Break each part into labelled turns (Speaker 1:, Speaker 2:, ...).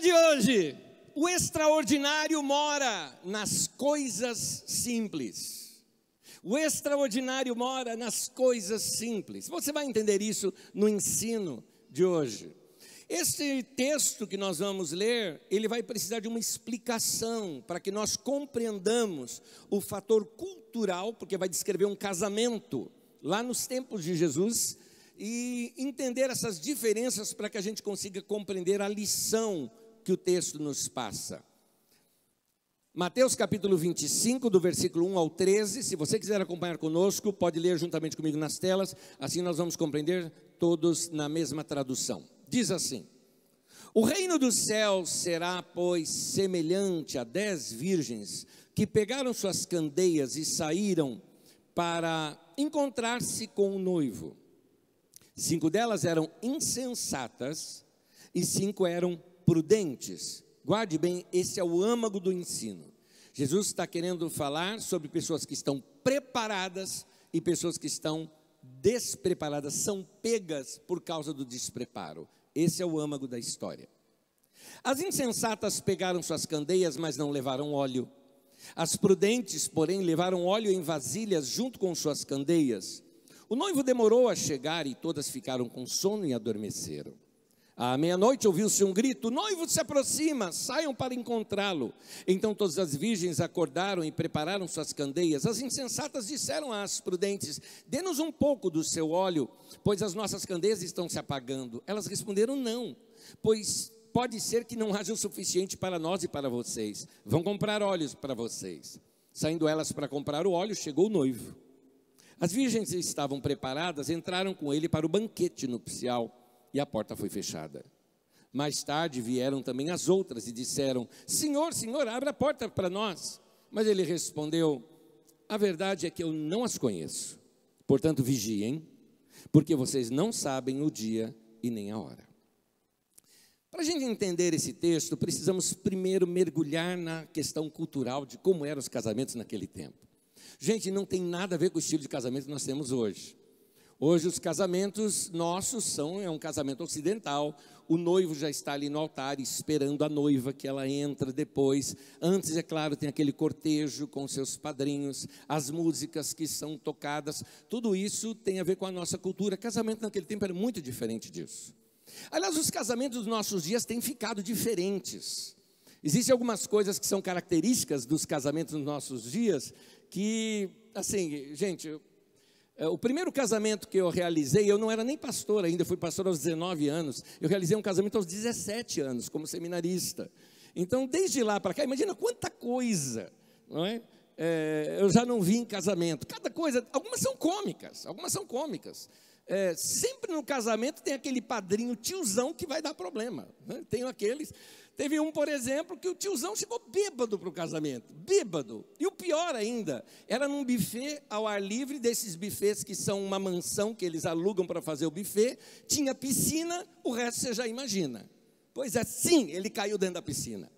Speaker 1: De hoje: o extraordinário mora nas coisas simples. O extraordinário mora nas coisas simples. Você vai entender isso no ensino de hoje. Este texto que nós vamos ler, ele vai precisar de uma explicação para que nós compreendamos o fator cultural, porque vai descrever um casamento lá nos tempos de Jesus e entender essas diferenças para que a gente consiga compreender a lição que o texto nos passa. Mateus capítulo 25, do versículo 1 ao 13. Se você quiser acompanhar conosco, pode ler juntamente comigo nas telas, assim nós vamos compreender todos na mesma tradução. Diz assim: O reino dos céus será, pois, semelhante a dez virgens que pegaram suas candeias e saíram para encontrar-se com o noivo. Cinco delas eram insensatas e cinco eram prudentes. Guarde bem, esse é o âmago do ensino. Jesus está querendo falar sobre pessoas que estão preparadas e pessoas que estão despreparadas, são pegas por causa do despreparo. Esse é o âmago da história. As insensatas pegaram suas candeias, mas não levaram óleo. As prudentes, porém, levaram óleo em vasilhas junto com suas candeias. O noivo demorou a chegar e todas ficaram com sono e adormeceram. À meia-noite ouviu-se um grito: noivo se aproxima, saiam para encontrá-lo. Então todas as virgens acordaram e prepararam suas candeias. As insensatas disseram às prudentes: Dê-nos um pouco do seu óleo, pois as nossas candeias estão se apagando. Elas responderam: Não, pois pode ser que não haja o suficiente para nós e para vocês. Vão comprar óleos para vocês. Saindo elas para comprar o óleo, chegou o noivo. As virgens estavam preparadas, entraram com ele para o banquete nupcial e a porta foi fechada. Mais tarde vieram também as outras e disseram: Senhor, Senhor, abre a porta para nós. Mas ele respondeu: A verdade é que eu não as conheço. Portanto, vigiem, porque vocês não sabem o dia e nem a hora. Para a gente entender esse texto, precisamos primeiro mergulhar na questão cultural de como eram os casamentos naquele tempo. Gente, não tem nada a ver com o estilo de casamento que nós temos hoje. Hoje os casamentos nossos são é um casamento ocidental. O noivo já está ali no altar esperando a noiva que ela entra depois. Antes, é claro, tem aquele cortejo com seus padrinhos, as músicas que são tocadas. Tudo isso tem a ver com a nossa cultura. Casamento naquele tempo era muito diferente disso. Aliás, os casamentos dos nossos dias têm ficado diferentes. Existem algumas coisas que são características dos casamentos nos nossos dias que, assim, gente, o primeiro casamento que eu realizei, eu não era nem pastor ainda, fui pastor aos 19 anos. Eu realizei um casamento aos 17 anos, como seminarista. Então, desde lá para cá, imagina quanta coisa, não é? é? eu já não vi em casamento. Cada coisa, algumas são cômicas, algumas são cômicas. É, sempre no casamento tem aquele padrinho tiozão que vai dar problema. Né? Tem aqueles. Teve um, por exemplo, que o tiozão chegou bêbado para o casamento, bêbado. E o pior ainda, era num buffet ao ar livre, desses buffets que são uma mansão que eles alugam para fazer o buffet, tinha piscina, o resto você já imagina. Pois é, sim, ele caiu dentro da piscina.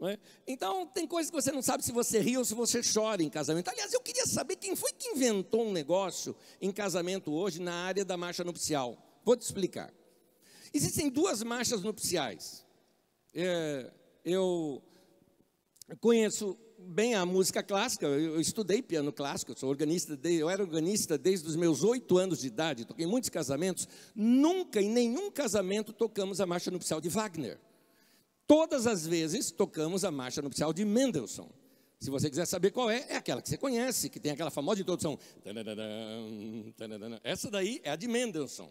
Speaker 1: É? Então, tem coisas que você não sabe se você ri ou se você chora em casamento. Aliás, eu queria saber quem foi que inventou um negócio em casamento hoje na área da marcha nupcial. Vou te explicar. Existem duas marchas nupciais. É, eu conheço bem a música clássica, eu estudei piano clássico, eu sou organista, eu era organista desde os meus oito anos de idade, toquei muitos casamentos, nunca em nenhum casamento tocamos a marcha nupcial de Wagner. Todas as vezes tocamos a marcha nupcial de Mendelssohn. Se você quiser saber qual é, é aquela que você conhece, que tem aquela famosa introdução. Essa daí é a de Mendelssohn.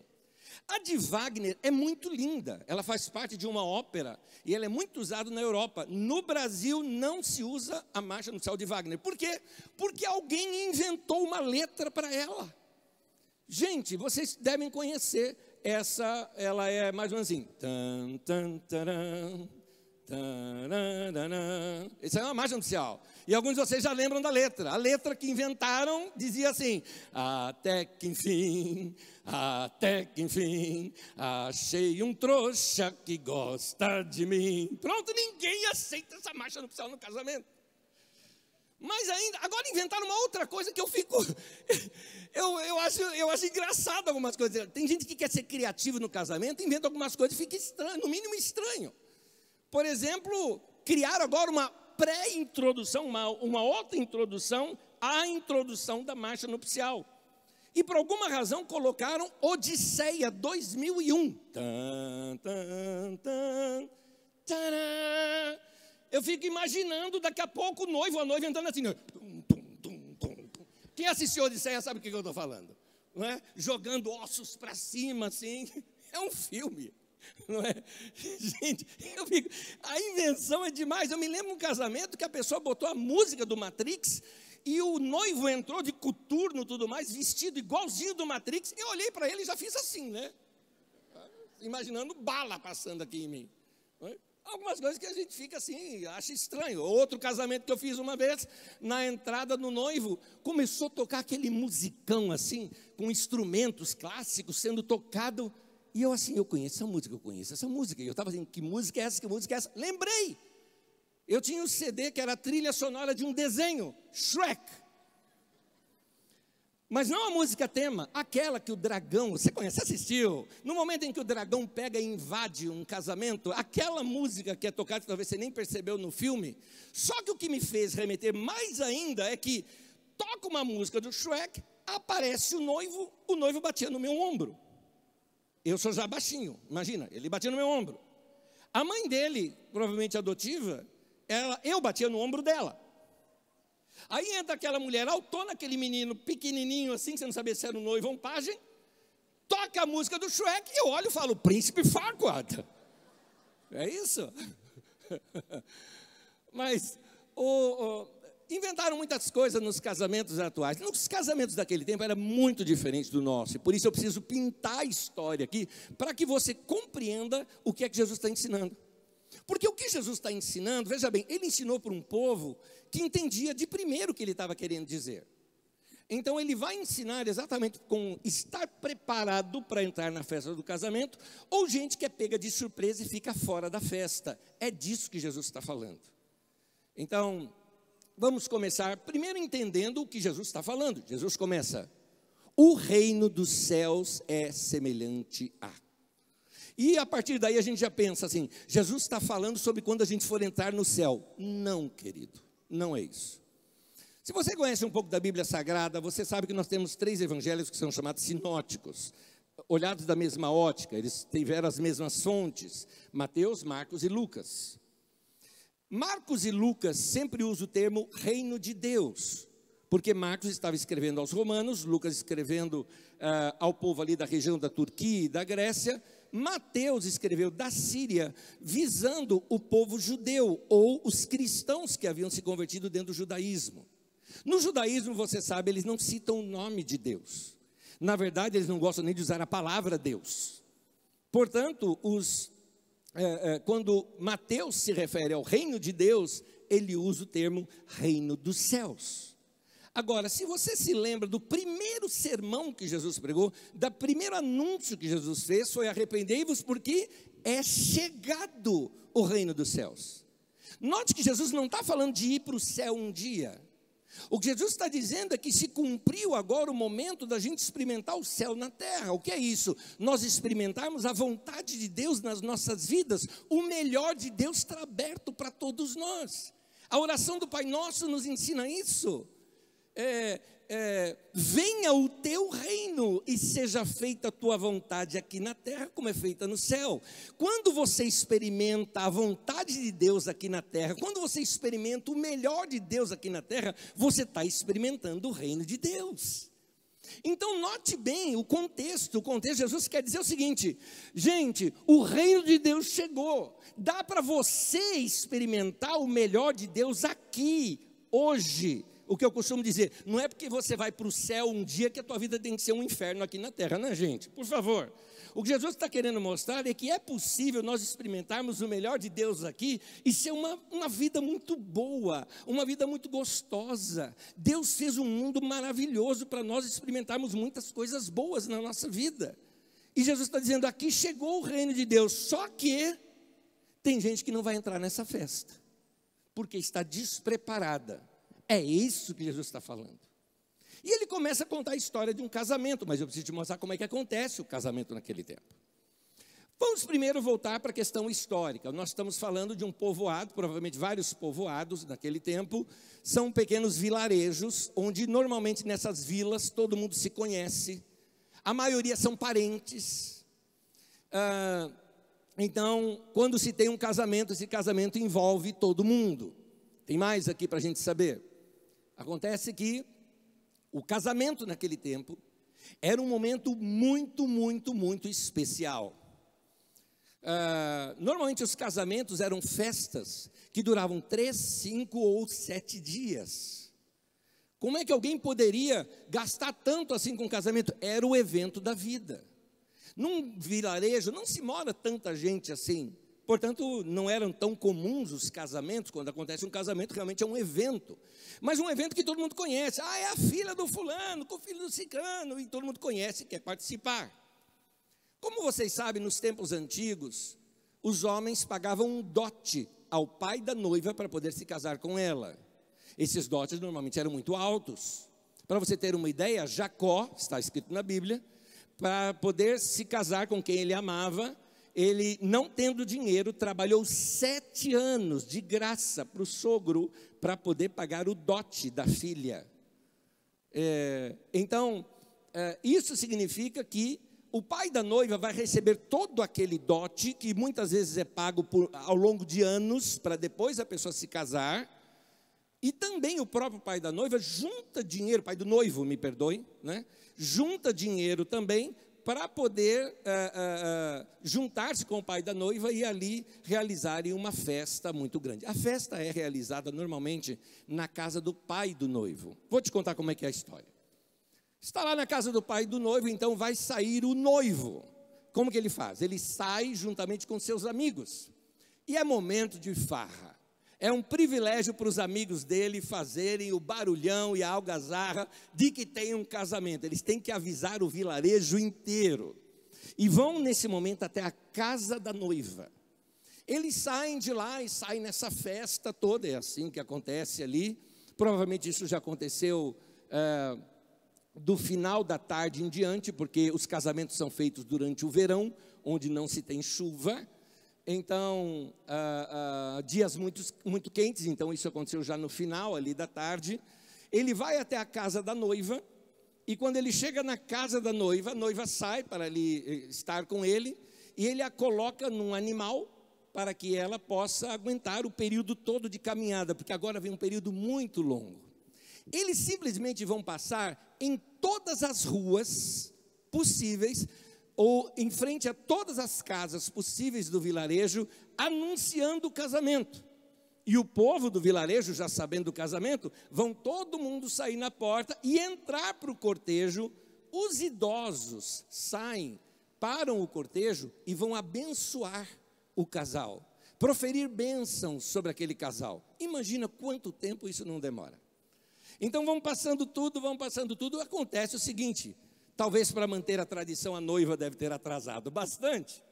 Speaker 1: A de Wagner é muito linda, ela faz parte de uma ópera e ela é muito usada na Europa. No Brasil não se usa a marcha nupcial de Wagner. Por quê? Porque alguém inventou uma letra para ela. Gente, vocês devem conhecer essa, ela é mais ou menos assim. Tan, tan, taran, isso é uma marcha nupcial. E alguns de vocês já lembram da letra. A letra que inventaram dizia assim: Até que enfim, até que enfim, achei um trouxa que gosta de mim. Pronto, ninguém aceita essa marcha nupcial no casamento. Mas ainda, agora inventaram uma outra coisa que eu fico. Eu, eu, acho, eu acho engraçado algumas coisas. Tem gente que quer ser criativo no casamento, inventa algumas coisas e fica estranho, no mínimo estranho. Por exemplo, criaram agora uma pré-introdução, uma, uma outra introdução à introdução da marcha nupcial. E por alguma razão colocaram Odisseia 2001. Tan, tan, tan. Eu fico imaginando daqui a pouco o noivo, a noiva andando assim. Tum, Quem assistiu Odisseia sabe o que eu estou falando. Não é? Jogando ossos para cima, assim. É um filme. Não é? Gente, fico, a invenção é demais. Eu me lembro um casamento que a pessoa botou a música do Matrix e o noivo entrou de coturno e tudo mais, vestido igualzinho do Matrix. Eu olhei para ele e já fiz assim, né? Imaginando bala passando aqui em mim. É? Algumas coisas que a gente fica assim, acha estranho. Outro casamento que eu fiz uma vez, na entrada do noivo, começou a tocar aquele musicão assim, com instrumentos clássicos sendo tocado. E eu assim, eu conheço essa música, eu conheço essa música. E eu estava assim, que música é essa, que música é essa? Lembrei! Eu tinha um CD que era a trilha sonora de um desenho, Shrek. Mas não a música tema, aquela que o dragão, você conhece, assistiu? No momento em que o dragão pega e invade um casamento, aquela música que é tocada, que talvez você nem percebeu no filme. Só que o que me fez remeter mais ainda é que toca uma música do Shrek, aparece o noivo, o noivo batia no meu ombro. Eu sou já baixinho, imagina, ele batia no meu ombro. A mãe dele, provavelmente adotiva, ela, eu batia no ombro dela. Aí entra aquela mulher autona, aquele menino pequenininho assim, que você não sabia se era um noivo ou um pajem, toca a música do Shrek e eu olho e falo, Príncipe Farquaad. É isso? Mas o, o, inventaram muitas coisas nos casamentos atuais. Nos casamentos daquele tempo era muito diferente do nosso. E por isso eu preciso pintar a história aqui para que você compreenda o que é que Jesus está ensinando. Porque o que Jesus está ensinando, veja bem, ele ensinou para um povo que entendia de primeiro o que ele estava querendo dizer. Então ele vai ensinar exatamente com estar preparado para entrar na festa do casamento, ou gente que é pega de surpresa e fica fora da festa. É disso que Jesus está falando. Então, vamos começar primeiro entendendo o que Jesus está falando. Jesus começa: o reino dos céus é semelhante a. E a partir daí a gente já pensa assim: Jesus está falando sobre quando a gente for entrar no céu. Não, querido, não é isso. Se você conhece um pouco da Bíblia Sagrada, você sabe que nós temos três evangelhos que são chamados sinóticos, olhados da mesma ótica, eles tiveram as mesmas fontes: Mateus, Marcos e Lucas. Marcos e Lucas sempre usam o termo reino de Deus, porque Marcos estava escrevendo aos romanos, Lucas escrevendo uh, ao povo ali da região da Turquia e da Grécia, Mateus escreveu da Síria, visando o povo judeu ou os cristãos que haviam se convertido dentro do judaísmo. No judaísmo, você sabe, eles não citam o nome de Deus. Na verdade, eles não gostam nem de usar a palavra Deus. Portanto, os é, é, quando Mateus se refere ao reino de Deus, ele usa o termo reino dos céus. Agora, se você se lembra do primeiro sermão que Jesus pregou, da primeiro anúncio que Jesus fez, foi arrependei-vos porque é chegado o reino dos céus. Note que Jesus não está falando de ir para o céu um dia. O que Jesus está dizendo é que se cumpriu agora o momento da gente experimentar o céu na terra. O que é isso? Nós experimentarmos a vontade de Deus nas nossas vidas. O melhor de Deus está aberto para todos nós. A oração do Pai Nosso nos ensina isso. É, é, venha o teu reino e seja feita a tua vontade aqui na terra, como é feita no céu. Quando você experimenta a vontade de Deus aqui na terra, quando você experimenta o melhor de Deus aqui na terra, você está experimentando o reino de Deus. Então, note bem o contexto. O contexto, Jesus quer dizer o seguinte: gente, o reino de Deus chegou. Dá para você experimentar o melhor de Deus aqui, hoje o que eu costumo dizer, não é porque você vai para o céu um dia que a tua vida tem que ser um inferno aqui na terra, né, gente? Por favor. O que Jesus está querendo mostrar é que é possível nós experimentarmos o melhor de Deus aqui e ser uma, uma vida muito boa, uma vida muito gostosa. Deus fez um mundo maravilhoso para nós experimentarmos muitas coisas boas na nossa vida. E Jesus está dizendo: aqui chegou o reino de Deus, só que tem gente que não vai entrar nessa festa, porque está despreparada é isso que Jesus está falando. E ele começa a contar a história de um casamento, mas eu preciso te mostrar como é que acontece o casamento naquele tempo. Vamos primeiro voltar para a questão histórica. Nós estamos falando de um povoado, provavelmente vários povoados naquele tempo, são pequenos vilarejos, onde normalmente nessas vilas todo mundo se conhece, a maioria são parentes. Ah, então, quando se tem um casamento, esse casamento envolve todo mundo. Tem mais aqui para a gente saber? Acontece que o casamento naquele tempo era um momento muito, muito, muito especial. Uh, normalmente os casamentos eram festas que duravam três, cinco ou sete dias. Como é que alguém poderia gastar tanto assim com casamento? Era o evento da vida. Num vilarejo não se mora tanta gente assim. Portanto, não eram tão comuns os casamentos. Quando acontece um casamento, realmente é um evento. Mas um evento que todo mundo conhece. Ah, é a filha do fulano, com o filho do cicano, e todo mundo conhece e quer participar. Como vocês sabem, nos tempos antigos, os homens pagavam um dote ao pai da noiva para poder se casar com ela. Esses dotes normalmente eram muito altos. Para você ter uma ideia, Jacó, está escrito na Bíblia, para poder se casar com quem ele amava, ele, não tendo dinheiro, trabalhou sete anos de graça para o sogro para poder pagar o dote da filha. É, então, é, isso significa que o pai da noiva vai receber todo aquele dote, que muitas vezes é pago por, ao longo de anos, para depois a pessoa se casar. E também o próprio pai da noiva junta dinheiro, pai do noivo, me perdoe, né? junta dinheiro também para poder uh, uh, juntar-se com o pai da noiva e ali realizarem uma festa muito grande. A festa é realizada normalmente na casa do pai do noivo. Vou te contar como é que é a história. Está lá na casa do pai do noivo, então vai sair o noivo. Como que ele faz? Ele sai juntamente com seus amigos. E é momento de farra. É um privilégio para os amigos dele fazerem o barulhão e a algazarra de que tem um casamento. Eles têm que avisar o vilarejo inteiro. E vão nesse momento até a casa da noiva. Eles saem de lá e saem nessa festa toda, é assim que acontece ali. Provavelmente isso já aconteceu é, do final da tarde em diante, porque os casamentos são feitos durante o verão, onde não se tem chuva. Então, ah, ah, dias muito, muito quentes, então isso aconteceu já no final ali da tarde. Ele vai até a casa da noiva, e quando ele chega na casa da noiva, a noiva sai para ali eh, estar com ele, e ele a coloca num animal para que ela possa aguentar o período todo de caminhada, porque agora vem um período muito longo. Eles simplesmente vão passar em todas as ruas possíveis ou em frente a todas as casas possíveis do vilarejo, anunciando o casamento. E o povo do vilarejo, já sabendo do casamento, vão todo mundo sair na porta e entrar para o cortejo. Os idosos saem, param o cortejo e vão abençoar o casal, proferir bênçãos sobre aquele casal. Imagina quanto tempo isso não demora. Então vão passando tudo, vão passando tudo. Acontece o seguinte: Talvez para manter a tradição, a noiva deve ter atrasado bastante.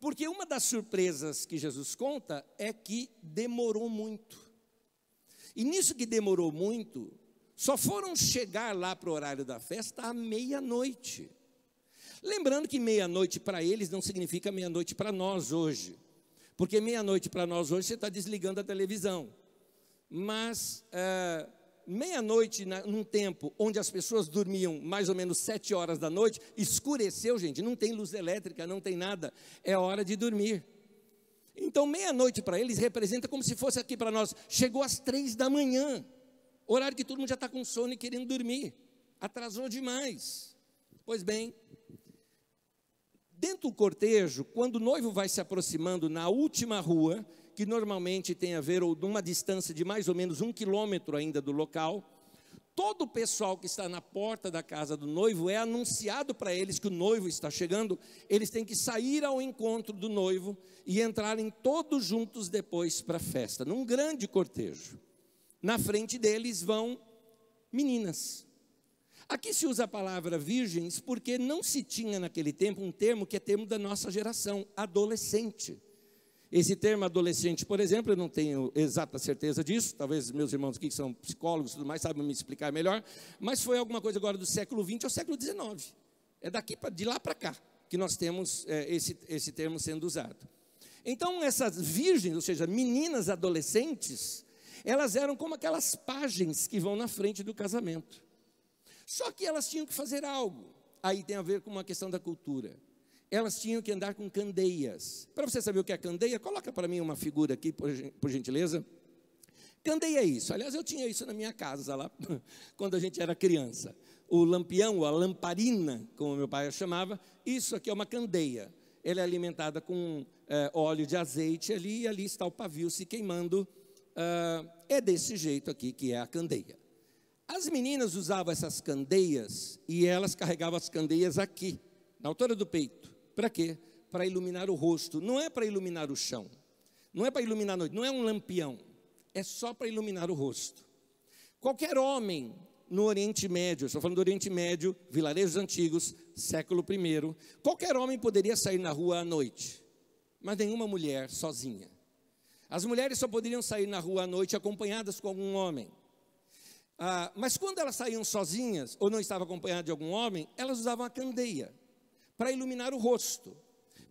Speaker 1: Porque uma das surpresas que Jesus conta é que demorou muito. E nisso que demorou muito, só foram chegar lá para o horário da festa à meia-noite. Lembrando que meia-noite para eles não significa meia-noite para nós hoje. Porque meia-noite para nós hoje você está desligando a televisão. Mas uh, meia-noite, num tempo onde as pessoas dormiam mais ou menos sete horas da noite, escureceu, gente, não tem luz elétrica, não tem nada, é hora de dormir. Então, meia-noite para eles representa como se fosse aqui para nós, chegou às três da manhã, horário que todo mundo já está com sono e querendo dormir, atrasou demais. Pois bem, dentro do cortejo, quando o noivo vai se aproximando na última rua, que normalmente tem a ver ou numa distância de mais ou menos um quilômetro ainda do local, todo o pessoal que está na porta da casa do noivo é anunciado para eles que o noivo está chegando, eles têm que sair ao encontro do noivo e entrarem todos juntos depois para a festa, num grande cortejo. Na frente deles vão meninas. Aqui se usa a palavra virgens porque não se tinha naquele tempo um termo que é termo da nossa geração, adolescente. Esse termo adolescente, por exemplo, eu não tenho exata certeza disso, talvez meus irmãos aqui que são psicólogos e tudo mais saibam me explicar melhor, mas foi alguma coisa agora do século XX ao século XIX. É daqui pra, de lá para cá. que nós temos é, esse, esse termo sendo usado. Então, essas virgens, ou seja, meninas adolescentes, elas eram como aquelas páginas que vão na frente do casamento. Só que elas tinham que fazer algo. Aí tem a ver com uma questão da cultura. Elas tinham que andar com candeias. Para você saber o que é candeia, coloca para mim uma figura aqui, por, gentileza. Candeia é isso. Aliás, eu tinha isso na minha casa lá, quando a gente era criança. O lampião, a lamparina, como meu pai a chamava, isso aqui é uma candeia. Ela é alimentada com é, óleo de azeite ali, e ali está o pavio se queimando. Uh, é desse jeito aqui que é a candeia. As meninas usavam essas candeias e elas carregavam as candeias aqui, na altura do peito. Para quê? Para iluminar o rosto. Não é para iluminar o chão. Não é para iluminar a noite. Não é um lampião. É só para iluminar o rosto. Qualquer homem no Oriente Médio, estou falando do Oriente Médio, vilarejos antigos, século I, qualquer homem poderia sair na rua à noite, mas nenhuma mulher sozinha. As mulheres só poderiam sair na rua à noite acompanhadas com algum homem. Ah, mas quando elas saíam sozinhas, ou não estavam acompanhadas de algum homem, elas usavam a candeia para iluminar o rosto,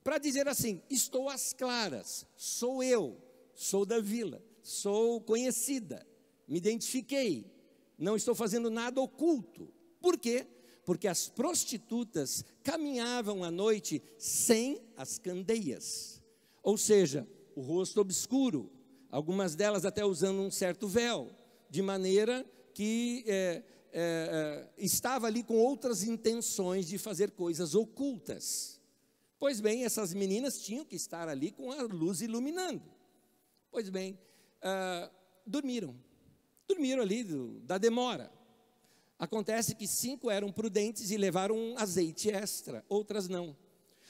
Speaker 1: para dizer assim: estou às claras, sou eu, sou da vila, sou conhecida, me identifiquei, não estou fazendo nada oculto. Por quê? Porque as prostitutas caminhavam à noite sem as candeias, ou seja, o rosto obscuro, algumas delas até usando um certo véu, de maneira que é, é, é, estava ali com outras intenções de fazer coisas ocultas. Pois bem, essas meninas tinham que estar ali com a luz iluminando. Pois bem, ah, dormiram. Dormiram ali do, da demora. Acontece que cinco eram prudentes e levaram um azeite extra, outras não.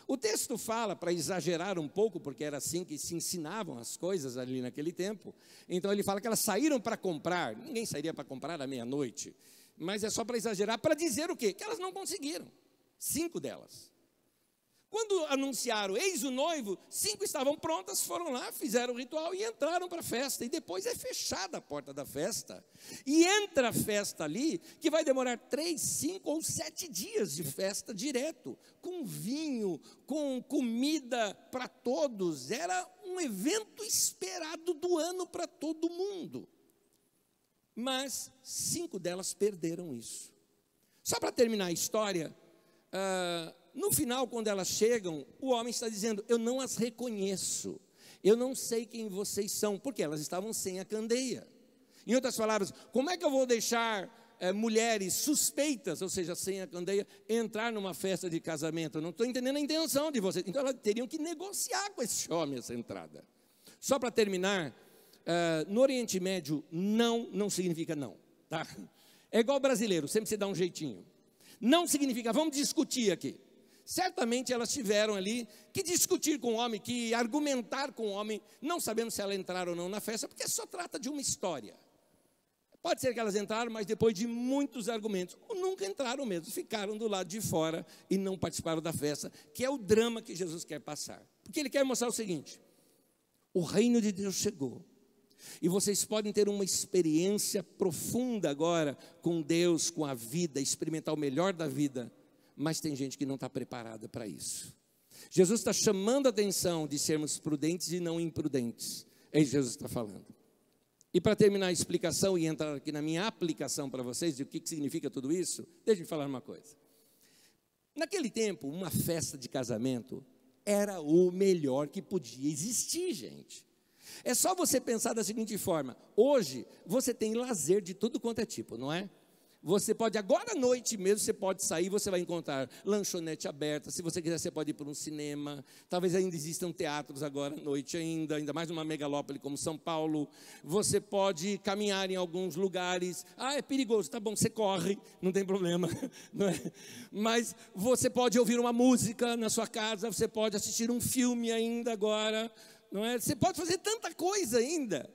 Speaker 1: O texto fala, para exagerar um pouco, porque era assim que se ensinavam as coisas ali naquele tempo. Então ele fala que elas saíram para comprar. Ninguém sairia para comprar à meia-noite. Mas é só para exagerar, para dizer o quê? Que elas não conseguiram. Cinco delas. Quando anunciaram, eis o noivo, cinco estavam prontas, foram lá, fizeram o ritual e entraram para a festa. E depois é fechada a porta da festa. E entra a festa ali, que vai demorar três, cinco ou sete dias de festa direto, com vinho, com comida para todos. Era um evento esperado do ano para todo mundo. Mas cinco delas perderam isso. Só para terminar a história, uh, no final, quando elas chegam, o homem está dizendo: Eu não as reconheço, eu não sei quem vocês são, porque elas estavam sem a candeia. Em outras palavras, como é que eu vou deixar é, mulheres suspeitas, ou seja, sem a candeia, entrar numa festa de casamento? Eu não estou entendendo a intenção de vocês. Então elas teriam que negociar com esse homem essa entrada. Só para terminar, uh, no Oriente Médio, não não significa não. Tá? É igual brasileiro, sempre se dá um jeitinho. Não significa, vamos discutir aqui certamente elas tiveram ali que discutir com o homem, que argumentar com o homem, não sabendo se ela entraram ou não na festa, porque só trata de uma história. Pode ser que elas entraram, mas depois de muitos argumentos, ou nunca entraram mesmo, ficaram do lado de fora e não participaram da festa, que é o drama que Jesus quer passar. Porque ele quer mostrar o seguinte: o reino de Deus chegou. E vocês podem ter uma experiência profunda agora com Deus, com a vida, experimentar o melhor da vida mas tem gente que não está preparada para isso. Jesus está chamando a atenção de sermos prudentes e não imprudentes. É isso que Jesus está falando. E para terminar a explicação e entrar aqui na minha aplicação para vocês de o que, que significa tudo isso, deixe me falar uma coisa. Naquele tempo, uma festa de casamento era o melhor que podia existir, gente. É só você pensar da seguinte forma: hoje você tem lazer de tudo quanto é tipo, não é? Você pode, agora à noite mesmo, você pode sair, você vai encontrar lanchonete aberta. Se você quiser, você pode ir para um cinema. Talvez ainda existam teatros agora à noite ainda, ainda mais numa megalópole como São Paulo. Você pode caminhar em alguns lugares. Ah, é perigoso, tá bom, você corre, não tem problema. Não é? Mas você pode ouvir uma música na sua casa, você pode assistir um filme ainda agora. Não é? Você pode fazer tanta coisa ainda.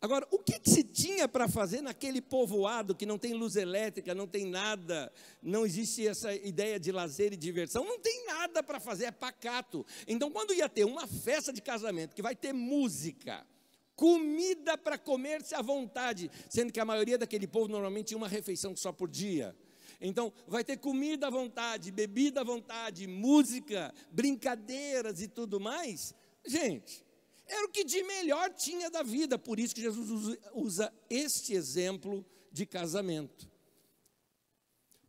Speaker 1: Agora, o que, que se tinha para fazer naquele povoado que não tem luz elétrica, não tem nada, não existe essa ideia de lazer e diversão, não tem nada para fazer, é pacato. Então, quando ia ter uma festa de casamento que vai ter música, comida para comer-se à vontade, sendo que a maioria daquele povo normalmente tinha uma refeição só por dia. Então, vai ter comida à vontade, bebida à vontade, música, brincadeiras e tudo mais. Gente, era o que de melhor tinha da vida, por isso que Jesus usa este exemplo de casamento.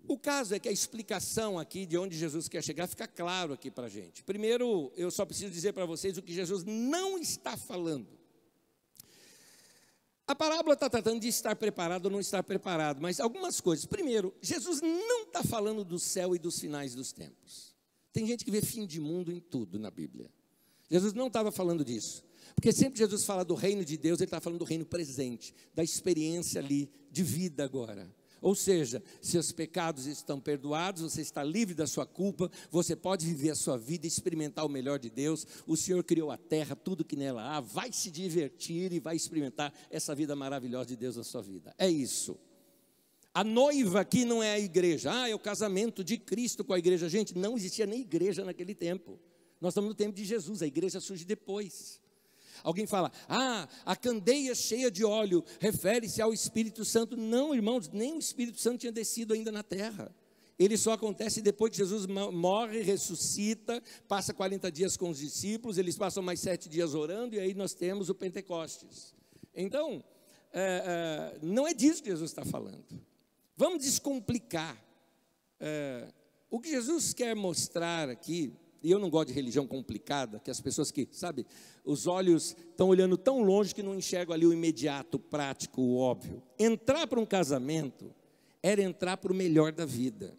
Speaker 1: O caso é que a explicação aqui de onde Jesus quer chegar fica claro aqui para a gente. Primeiro, eu só preciso dizer para vocês o que Jesus não está falando. A parábola está tratando de estar preparado ou não estar preparado, mas algumas coisas. Primeiro, Jesus não está falando do céu e dos finais dos tempos. Tem gente que vê fim de mundo em tudo na Bíblia. Jesus não estava falando disso. Porque sempre Jesus fala do reino de Deus, ele está falando do reino presente, da experiência ali de vida agora. Ou seja, seus pecados estão perdoados, você está livre da sua culpa, você pode viver a sua vida, experimentar o melhor de Deus. O Senhor criou a terra, tudo que nela há, vai se divertir e vai experimentar essa vida maravilhosa de Deus na sua vida. É isso. A noiva aqui não é a igreja, ah, é o casamento de Cristo com a igreja. Gente, não existia nem igreja naquele tempo. Nós estamos no tempo de Jesus, a igreja surge depois. Alguém fala, ah, a candeia cheia de óleo refere-se ao Espírito Santo. Não, irmãos, nem o Espírito Santo tinha descido ainda na terra. Ele só acontece depois que Jesus morre, ressuscita, passa 40 dias com os discípulos, eles passam mais sete dias orando, e aí nós temos o Pentecostes. Então, é, é, não é disso que Jesus está falando. Vamos descomplicar. É, o que Jesus quer mostrar aqui e eu não gosto de religião complicada, que as pessoas que, sabe, os olhos estão olhando tão longe que não enxergam ali o imediato, o prático, o óbvio. Entrar para um casamento era entrar para o melhor da vida.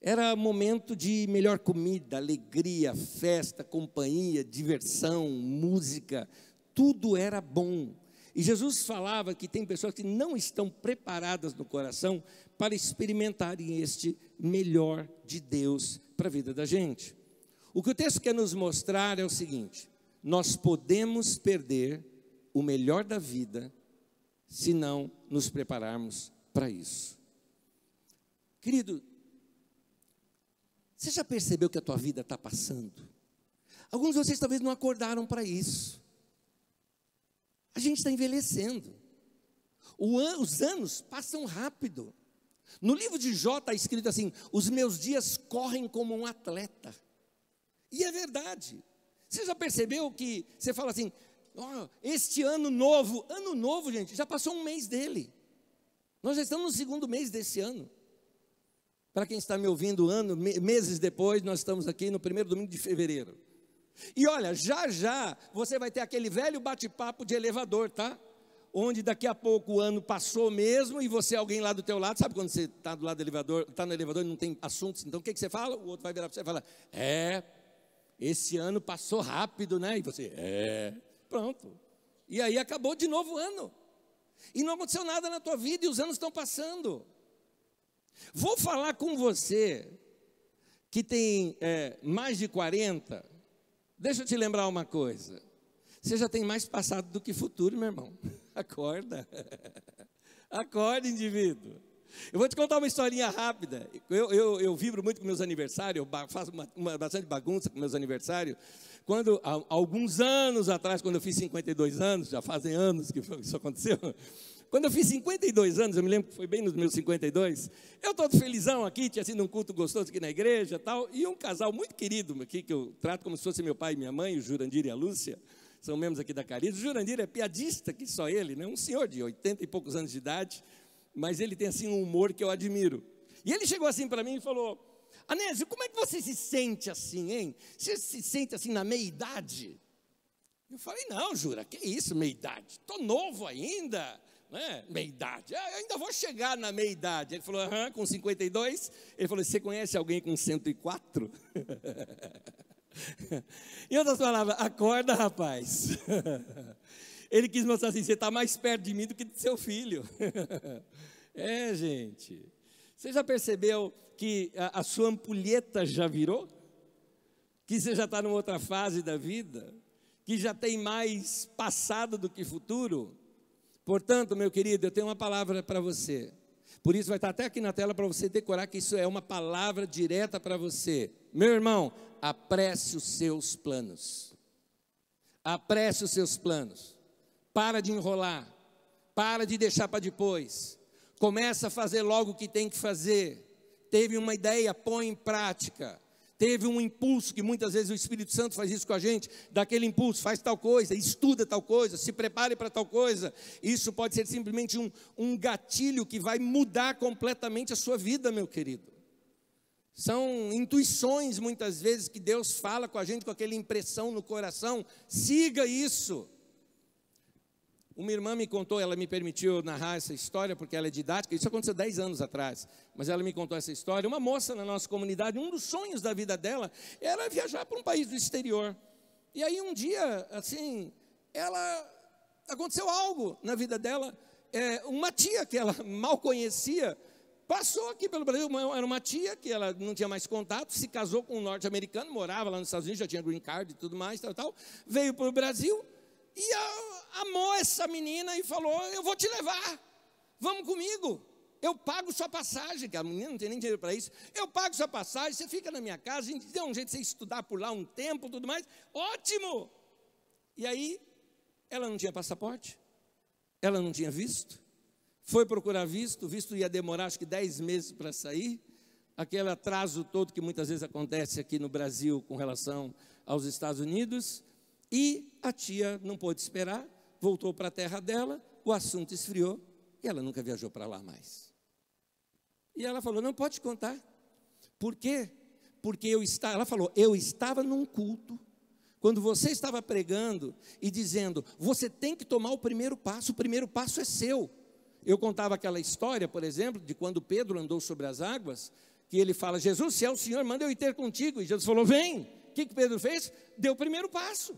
Speaker 1: Era momento de melhor comida, alegria, festa, companhia, diversão, música, tudo era bom. E Jesus falava que tem pessoas que não estão preparadas no coração para experimentarem este melhor de Deus para a vida da gente. O que o texto quer nos mostrar é o seguinte: nós podemos perder o melhor da vida se não nos prepararmos para isso. Querido, você já percebeu que a tua vida está passando? Alguns de vocês talvez não acordaram para isso. A gente está envelhecendo. An, os anos passam rápido. No livro de Jó está escrito assim: os meus dias correm como um atleta. E é verdade. Você já percebeu que você fala assim, oh, este ano novo, ano novo, gente, já passou um mês dele. Nós já estamos no segundo mês desse ano. Para quem está me ouvindo, ano, meses depois, nós estamos aqui no primeiro domingo de fevereiro. E olha, já já você vai ter aquele velho bate-papo de elevador, tá? Onde daqui a pouco o ano passou mesmo e você, alguém lá do teu lado, sabe quando você está do lado do elevador, está no elevador e não tem assuntos, então o que, que você fala? O outro vai virar para você e falar, é, esse ano passou rápido, né? E você, é, pronto. E aí acabou de novo o ano. E não aconteceu nada na tua vida e os anos estão passando. Vou falar com você que tem é, mais de 40. Deixa eu te lembrar uma coisa. Você já tem mais passado do que futuro, meu irmão. Acorda. Acorda, indivíduo. Eu vou te contar uma historinha rápida. Eu, eu, eu vibro muito com meus aniversários, eu faço uma, uma, bastante bagunça com meus aniversários. Quando, há, alguns anos atrás, quando eu fiz 52 anos, já fazem anos que isso aconteceu. Quando eu fiz 52 anos, eu me lembro que foi bem nos meus 52, eu todo felizão aqui, tinha sido um culto gostoso aqui na igreja tal, e um casal muito querido aqui, que eu trato como se fosse meu pai e minha mãe, o Jurandir e a Lúcia, são membros aqui da Cariz. O Jurandir é piadista, que só ele, né? um senhor de 80 e poucos anos de idade, mas ele tem assim um humor que eu admiro. E ele chegou assim para mim e falou: Anésio, como é que você se sente assim, hein? Você se sente assim na meia-idade? Eu falei: Não, Jura, que isso, meia-idade? Estou novo ainda, né? Meia-idade, ah, ainda vou chegar na meia-idade. Ele falou: Aham, com 52. Ele falou: Você conhece alguém com 104? em outras palavras, acorda, rapaz. Ele quis mostrar assim: você está mais perto de mim do que do seu filho. é, gente. Você já percebeu que a, a sua ampulheta já virou? Que você já está numa outra fase da vida? Que já tem mais passado do que futuro? Portanto, meu querido, eu tenho uma palavra para você. Por isso vai estar até aqui na tela para você decorar que isso é uma palavra direta para você. Meu irmão, apresse os seus planos. Apresse os seus planos. Para de enrolar. Para de deixar para depois. Começa a fazer logo o que tem que fazer. Teve uma ideia, põe em prática. Teve um impulso, que muitas vezes o Espírito Santo faz isso com a gente, daquele impulso, faz tal coisa, estuda tal coisa, se prepare para tal coisa. Isso pode ser simplesmente um, um gatilho que vai mudar completamente a sua vida, meu querido. São intuições muitas vezes que Deus fala com a gente com aquela impressão no coração. Siga isso. Uma irmã me contou, ela me permitiu narrar essa história, porque ela é didática, isso aconteceu 10 anos atrás, mas ela me contou essa história. Uma moça na nossa comunidade, um dos sonhos da vida dela era viajar para um país do exterior. E aí um dia, assim, ela aconteceu algo na vida dela. É, uma tia que ela mal conhecia passou aqui pelo Brasil. Era uma tia que ela não tinha mais contato, se casou com um norte-americano, morava lá nos Estados Unidos, já tinha green card e tudo mais, tal, tal. Veio para o Brasil e amou essa menina e falou: Eu vou te levar, vamos comigo. Eu pago sua passagem, que a menina não tem nem dinheiro para isso. Eu pago sua passagem, você fica na minha casa, a gente deu um jeito de você estudar por lá um tempo, tudo mais. Ótimo! E aí, ela não tinha passaporte, ela não tinha visto, foi procurar visto, visto ia demorar acho que 10 meses para sair. Aquele atraso todo que muitas vezes acontece aqui no Brasil com relação aos Estados Unidos. E a tia não pôde esperar, voltou para a terra dela, o assunto esfriou e ela nunca viajou para lá mais. E ela falou: Não pode contar. Por quê? Porque eu estava, ela falou, eu estava num culto, quando você estava pregando e dizendo, você tem que tomar o primeiro passo, o primeiro passo é seu. Eu contava aquela história, por exemplo, de quando Pedro andou sobre as águas, que ele fala: Jesus, se é o Senhor, manda eu ir ter contigo. E Jesus falou: Vem. O que, que Pedro fez? Deu o primeiro passo.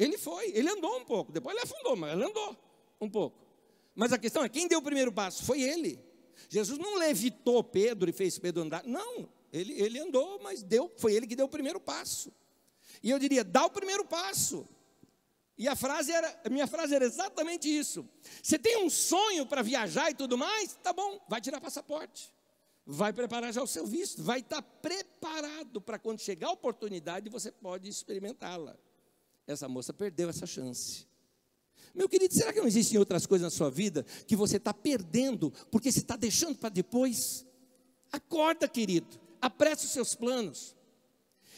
Speaker 1: Ele foi, ele andou um pouco, depois ele afundou, mas ele andou um pouco. Mas a questão é: quem deu o primeiro passo? Foi ele. Jesus não levitou Pedro e fez Pedro andar, não, ele, ele andou, mas deu, foi ele que deu o primeiro passo. E eu diria: dá o primeiro passo. E a frase era, a minha frase era exatamente isso. Você tem um sonho para viajar e tudo mais? Tá bom, vai tirar passaporte. Vai preparar já o seu visto, vai estar preparado para quando chegar a oportunidade você pode experimentá-la. Essa moça perdeu essa chance. Meu querido, será que não existem outras coisas na sua vida que você está perdendo porque você está deixando para depois? Acorda, querido, apresse os seus planos.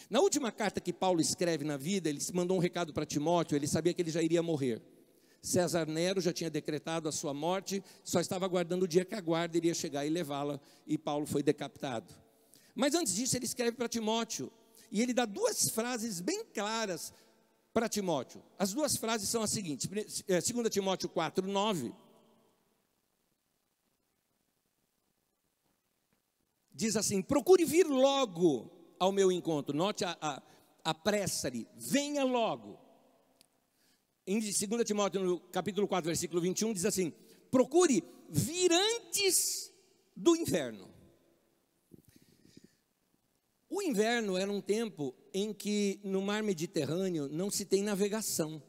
Speaker 1: Na última carta que Paulo escreve na vida, ele mandou um recado para Timóteo, ele sabia que ele já iria morrer. César Nero já tinha decretado a sua morte, só estava aguardando o dia que a guarda iria chegar e levá-la, e Paulo foi decapitado. Mas antes disso, ele escreve para Timóteo, e ele dá duas frases bem claras para Timóteo. As duas frases são as seguintes: 2 é, Timóteo 4, 9. Diz assim: procure vir logo ao meu encontro. Note a, a, a pressa-lhe, venha logo. Em 2 Timóteo, no capítulo 4, versículo 21, diz assim: procure vir antes do inverno. O inverno era um tempo em que no mar Mediterrâneo não se tem navegação,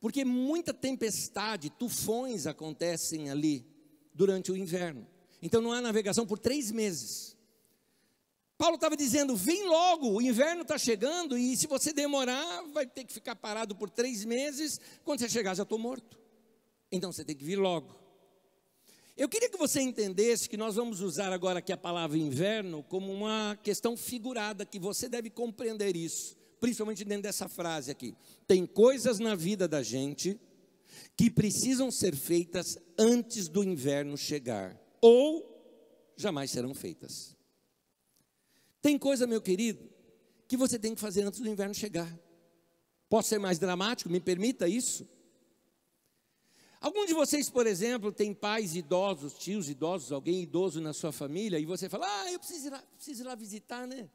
Speaker 1: porque muita tempestade, tufões acontecem ali durante o inverno. Então não há navegação por três meses. Paulo estava dizendo: vem logo, o inverno está chegando e se você demorar, vai ter que ficar parado por três meses. Quando você chegar, já estou morto. Então você tem que vir logo. Eu queria que você entendesse que nós vamos usar agora aqui a palavra inverno como uma questão figurada, que você deve compreender isso, principalmente dentro dessa frase aqui. Tem coisas na vida da gente que precisam ser feitas antes do inverno chegar, ou jamais serão feitas. Tem coisa, meu querido, que você tem que fazer antes do inverno chegar. Posso ser mais dramático? Me permita isso? Algum de vocês, por exemplo, tem pais idosos, tios idosos, alguém idoso na sua família, e você fala, ah, eu preciso ir lá, preciso ir lá visitar, né?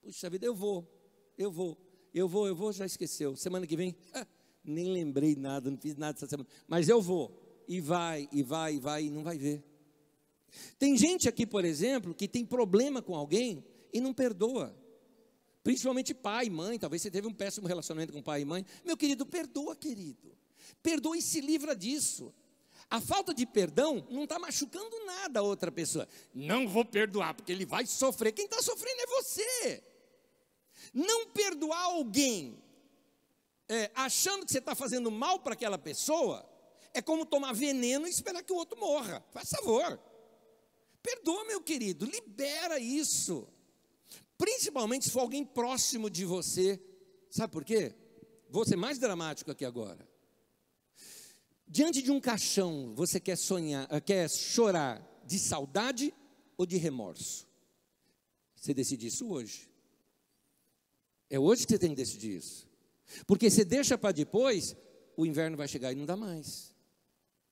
Speaker 1: Puxa vida, eu vou, eu vou, eu vou, eu vou, já esqueceu. Semana que vem, ah, nem lembrei nada, não fiz nada essa semana, mas eu vou. E vai, e vai, e vai, e não vai ver. Tem gente aqui, por exemplo, que tem problema com alguém e não perdoa. Principalmente pai, mãe, talvez você teve um péssimo relacionamento com pai e mãe. Meu querido, perdoa, querido. Perdoa e se livra disso. A falta de perdão não está machucando nada a outra pessoa. Não vou perdoar, porque ele vai sofrer. Quem está sofrendo é você. Não perdoar alguém é, achando que você está fazendo mal para aquela pessoa É como tomar veneno e esperar que o outro morra. Faz favor. Perdoa, meu querido, libera isso. Principalmente se for alguém próximo de você. Sabe por quê? Vou ser mais dramático aqui agora. Diante de um caixão, você quer sonhar, eh, quer chorar de saudade ou de remorso? Você decide isso hoje. É hoje que você tem que decidir isso. Porque se deixa para depois, o inverno vai chegar e não dá mais.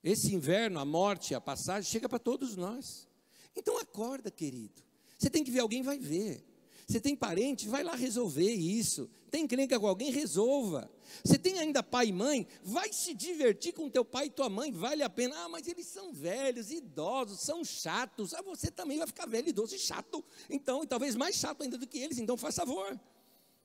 Speaker 1: Esse inverno, a morte, a passagem, chega para todos nós. Então acorda, querido. Você tem que ver alguém, vai ver. Você tem parente, vai lá resolver isso. Tem crenca com alguém, resolva. Você tem ainda pai e mãe, vai se divertir com teu pai e tua mãe, vale a pena. Ah, mas eles são velhos, idosos, são chatos. Ah, você também vai ficar velho, idoso e chato. Então, e talvez mais chato ainda do que eles. Então, faz favor.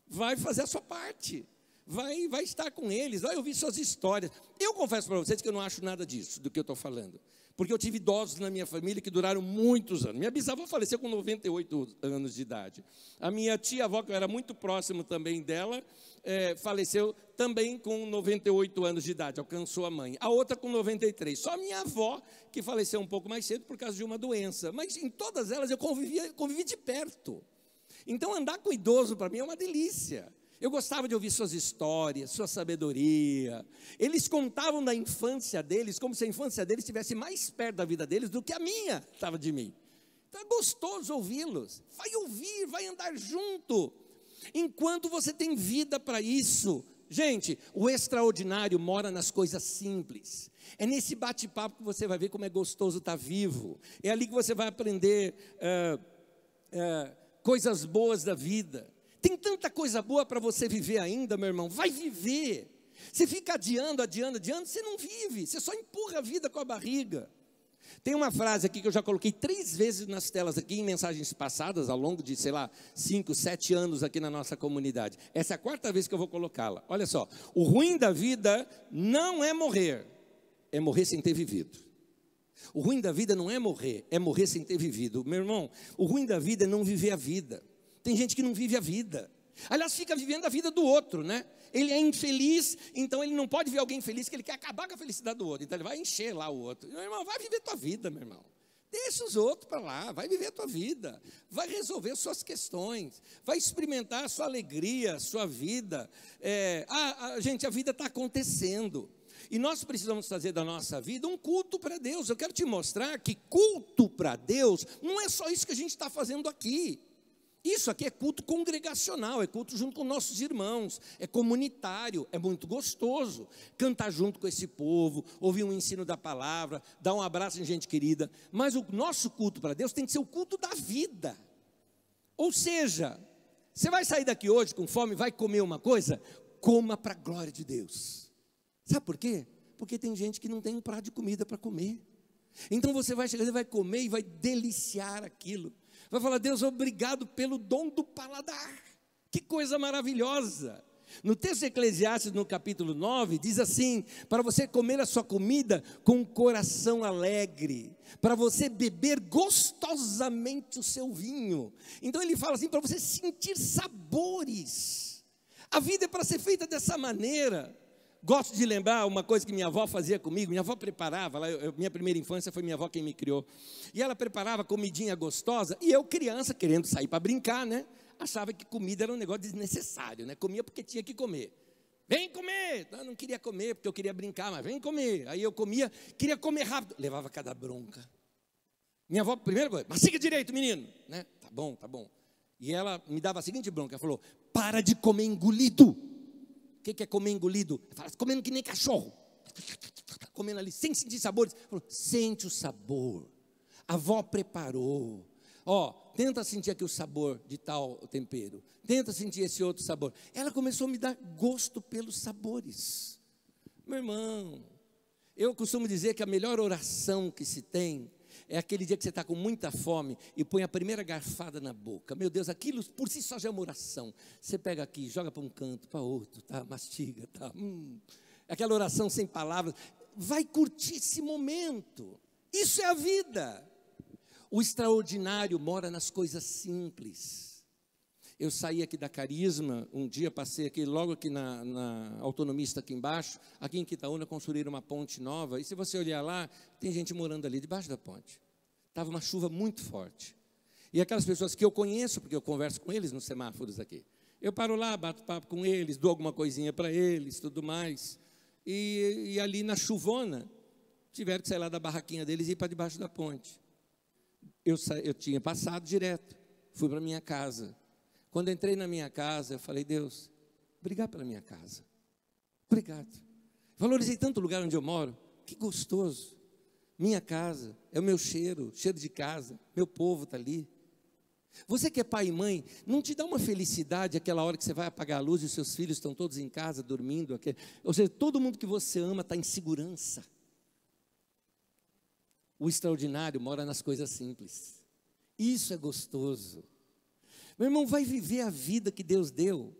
Speaker 1: Vai fazer a sua parte. Vai, vai estar com eles, vai ouvir suas histórias. Eu confesso para vocês que eu não acho nada disso, do que eu estou falando porque eu tive idosos na minha família que duraram muitos anos. Minha bisavó faleceu com 98 anos de idade. A minha tia-avó, que eu era muito próximo também dela, é, faleceu também com 98 anos de idade, alcançou a mãe. A outra com 93. Só a minha avó, que faleceu um pouco mais cedo por causa de uma doença. Mas em todas elas eu convivia, convivi de perto. Então andar com idoso para mim é uma delícia. Eu gostava de ouvir suas histórias, sua sabedoria. Eles contavam da infância deles como se a infância deles estivesse mais perto da vida deles do que a minha estava de mim. Então é gostoso ouvi-los. Vai ouvir, vai andar junto. Enquanto você tem vida para isso. Gente, o extraordinário mora nas coisas simples. É nesse bate-papo que você vai ver como é gostoso estar vivo. É ali que você vai aprender uh, uh, coisas boas da vida. Tem tanta coisa boa para você viver ainda, meu irmão. Vai viver. Você fica adiando, adiando, adiando, você não vive. Você só empurra a vida com a barriga. Tem uma frase aqui que eu já coloquei três vezes nas telas aqui, em mensagens passadas, ao longo de, sei lá, cinco, sete anos aqui na nossa comunidade. Essa é a quarta vez que eu vou colocá-la. Olha só. O ruim da vida não é morrer, é morrer sem ter vivido. O ruim da vida não é morrer, é morrer sem ter vivido. Meu irmão, o ruim da vida é não viver a vida. Tem gente que não vive a vida. Aliás, fica vivendo a vida do outro, né? Ele é infeliz, então ele não pode ver alguém feliz, que ele quer acabar com a felicidade do outro. Então ele vai encher lá o outro. Meu irmão, vai viver tua vida, meu irmão. Deixa os outros para lá, vai viver a tua vida, vai resolver suas questões, vai experimentar a sua alegria, a sua vida. É, a, a, gente, a vida está acontecendo. E nós precisamos fazer da nossa vida um culto para Deus. Eu quero te mostrar que culto para Deus não é só isso que a gente está fazendo aqui. Isso aqui é culto congregacional, é culto junto com nossos irmãos, é comunitário, é muito gostoso cantar junto com esse povo, ouvir um ensino da palavra, dar um abraço em gente querida. Mas o nosso culto para Deus tem que ser o culto da vida. Ou seja, você vai sair daqui hoje com fome, vai comer uma coisa, coma para a glória de Deus. Sabe por quê? Porque tem gente que não tem um prato de comida para comer. Então você vai chegar e vai comer e vai deliciar aquilo. Vai falar, Deus, obrigado pelo dom do paladar. Que coisa maravilhosa. No texto de Eclesiastes, no capítulo 9, diz assim: para você comer a sua comida com um coração alegre, para você beber gostosamente o seu vinho. Então ele fala assim: para você sentir sabores. A vida é para ser feita dessa maneira. Gosto de lembrar uma coisa que minha avó fazia comigo. Minha avó preparava, lá, eu, minha primeira infância foi minha avó quem me criou. E ela preparava comidinha gostosa, e eu, criança, querendo sair para brincar, né? Achava que comida era um negócio desnecessário, né? Comia porque tinha que comer. Vem comer! Eu não queria comer porque eu queria brincar, mas vem comer. Aí eu comia, queria comer rápido. Levava cada bronca. Minha avó, primeira coisa, mas siga direito, menino. Né? Tá bom, tá bom. E ela me dava a seguinte bronca: ela falou, para de comer engolido que, que é comer engolido? Fala, comendo que nem cachorro. Comendo ali, sem sentir sabores. Sente o sabor. A avó preparou. Ó, tenta sentir aqui o sabor de tal tempero. Tenta sentir esse outro sabor. Ela começou a me dar gosto pelos sabores. Meu irmão, eu costumo dizer que a melhor oração que se tem é aquele dia que você está com muita fome e põe a primeira garfada na boca. Meu Deus, aquilo por si só já é uma oração. Você pega aqui, joga para um canto, para outro, tá? mastiga, tá? Hum. Aquela oração sem palavras. Vai curtir esse momento. Isso é a vida. O extraordinário mora nas coisas simples. Eu saí aqui da Carisma, um dia passei aqui, logo aqui na, na Autonomista, aqui embaixo, aqui em Quitaúna construíram uma ponte nova, e se você olhar lá, tem gente morando ali debaixo da ponte. Estava uma chuva muito forte. E aquelas pessoas que eu conheço, porque eu converso com eles nos semáforos aqui, eu paro lá, bato papo com eles, dou alguma coisinha para eles, tudo mais. E, e, ali na chuvona, tiveram que sair lá da barraquinha deles e ir para debaixo da ponte. Eu, eu tinha passado direto, fui para minha casa. Quando entrei na minha casa, eu falei, Deus, obrigado pela minha casa. Obrigado. Valorizei tanto o lugar onde eu moro. Que gostoso. Minha casa, é o meu cheiro, cheiro de casa. Meu povo está ali. Você que é pai e mãe, não te dá uma felicidade aquela hora que você vai apagar a luz e os seus filhos estão todos em casa dormindo? Ou seja, todo mundo que você ama está em segurança. O extraordinário mora nas coisas simples. Isso é gostoso. Meu irmão, vai viver a vida que Deus deu.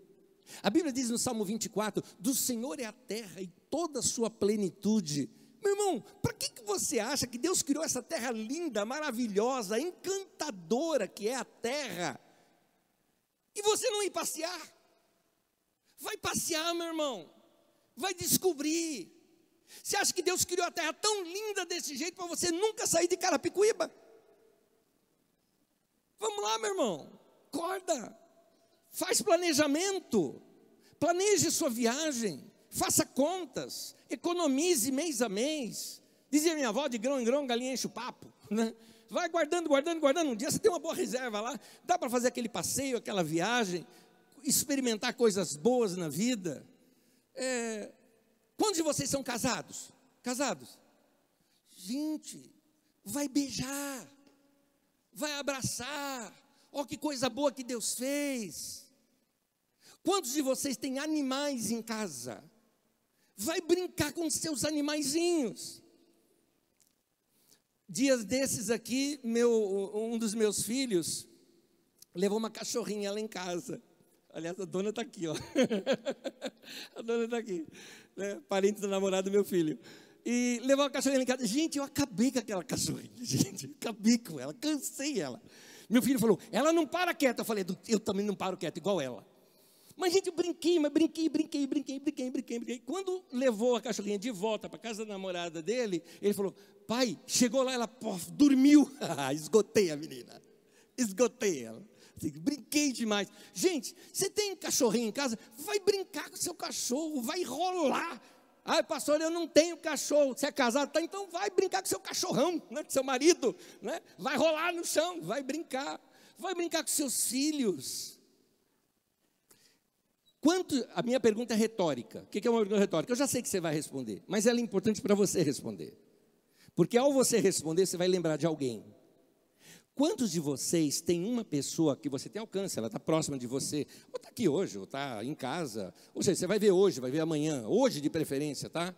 Speaker 1: A Bíblia diz no Salmo 24: Do Senhor é a terra e toda a sua plenitude. Meu irmão, para que, que você acha que Deus criou essa terra linda, maravilhosa, encantadora que é a terra, e você não ir passear? Vai passear, meu irmão, vai descobrir. Você acha que Deus criou a terra tão linda desse jeito para você nunca sair de Carapicuíba? Vamos lá, meu irmão, acorda, faz planejamento, planeje sua viagem, faça contas, economize mês a mês. Dizia minha avó, de grão em grão, galinha enche o papo. Né? Vai guardando, guardando, guardando. Um dia você tem uma boa reserva lá, dá para fazer aquele passeio, aquela viagem, experimentar coisas boas na vida. É, quantos de vocês são casados? Casados? Gente, vai beijar, vai abraçar. Olha que coisa boa que Deus fez. Quantos de vocês têm animais em casa? Vai brincar com seus animaizinhos. Dias desses aqui, meu, um dos meus filhos levou uma cachorrinha lá em casa. Aliás, a dona está aqui, ó. a dona está aqui, né? parente do namorado do meu filho. E levou a cachorrinha lá em casa. Gente, eu acabei com aquela cachorrinha, gente. Acabei com ela, cansei ela. Meu filho falou, ela não para quieta. Eu falei, eu também não paro quieta, igual ela. Mas, gente, eu brinquei, mas brinquei, brinquei, brinquei, brinquei, brinquei, brinquei. Quando levou a cachorrinha de volta para casa da namorada dele, ele falou: Pai, chegou lá, ela pof, dormiu. Esgotei a menina. Esgotei ela. Assim, brinquei demais. Gente, você tem cachorrinho em casa? Vai brincar com seu cachorro, vai rolar. Ah, pastor, eu não tenho cachorro. Você é casado? Tá, então vai brincar com seu cachorrão, né, com seu marido. Né? Vai rolar no chão, vai brincar. Vai brincar com seus filhos. Quanto, a minha pergunta é retórica. O que é uma pergunta retórica? Eu já sei que você vai responder, mas ela é importante para você responder. Porque ao você responder, você vai lembrar de alguém. Quantos de vocês têm uma pessoa que você tem alcance, ela está próxima de você, ou está aqui hoje, ou está em casa, ou seja, você vai ver hoje, vai ver amanhã, hoje de preferência, tá?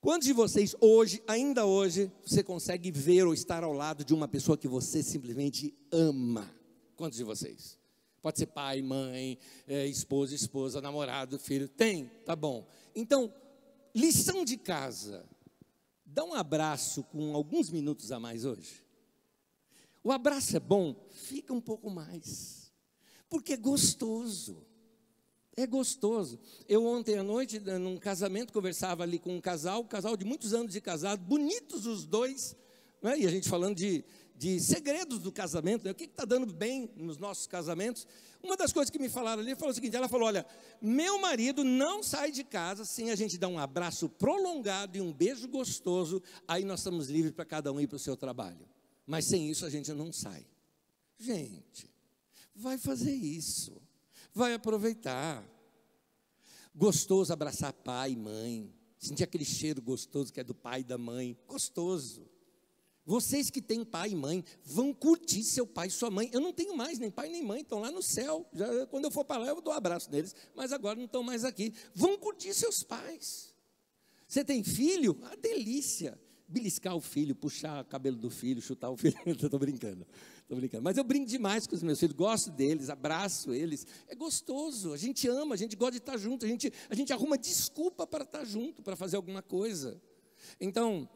Speaker 1: Quantos de vocês hoje, ainda hoje, você consegue ver ou estar ao lado de uma pessoa que você simplesmente ama? Quantos de vocês? Pode ser pai, mãe, é, esposa, esposa, namorado, filho. Tem? Tá bom. Então, lição de casa. Dá um abraço com alguns minutos a mais hoje. O abraço é bom? Fica um pouco mais. Porque é gostoso. É gostoso. Eu ontem à noite, num casamento, conversava ali com um casal, um casal de muitos anos de casado, bonitos os dois, né? e a gente falando de de segredos do casamento, né? o que está dando bem nos nossos casamentos. Uma das coisas que me falaram ali, falou o seguinte, ela falou, olha, meu marido não sai de casa sem a gente dar um abraço prolongado e um beijo gostoso, aí nós estamos livres para cada um ir para o seu trabalho. Mas sem isso a gente não sai. Gente, vai fazer isso, vai aproveitar. Gostoso abraçar pai e mãe, sentir aquele cheiro gostoso que é do pai e da mãe, gostoso. Vocês que têm pai e mãe, vão curtir seu pai e sua mãe. Eu não tenho mais nem pai nem mãe, estão lá no céu. Já, quando eu for para lá, eu dou um abraço neles, mas agora não estão mais aqui. Vão curtir seus pais. Você tem filho? A delícia. Beliscar o filho, puxar o cabelo do filho, chutar o filho. Estou brincando, estou brincando. Mas eu brinco demais com os meus filhos, gosto deles, abraço eles. É gostoso, a gente ama, a gente gosta de estar junto, a gente, a gente arruma desculpa para estar junto, para fazer alguma coisa. Então,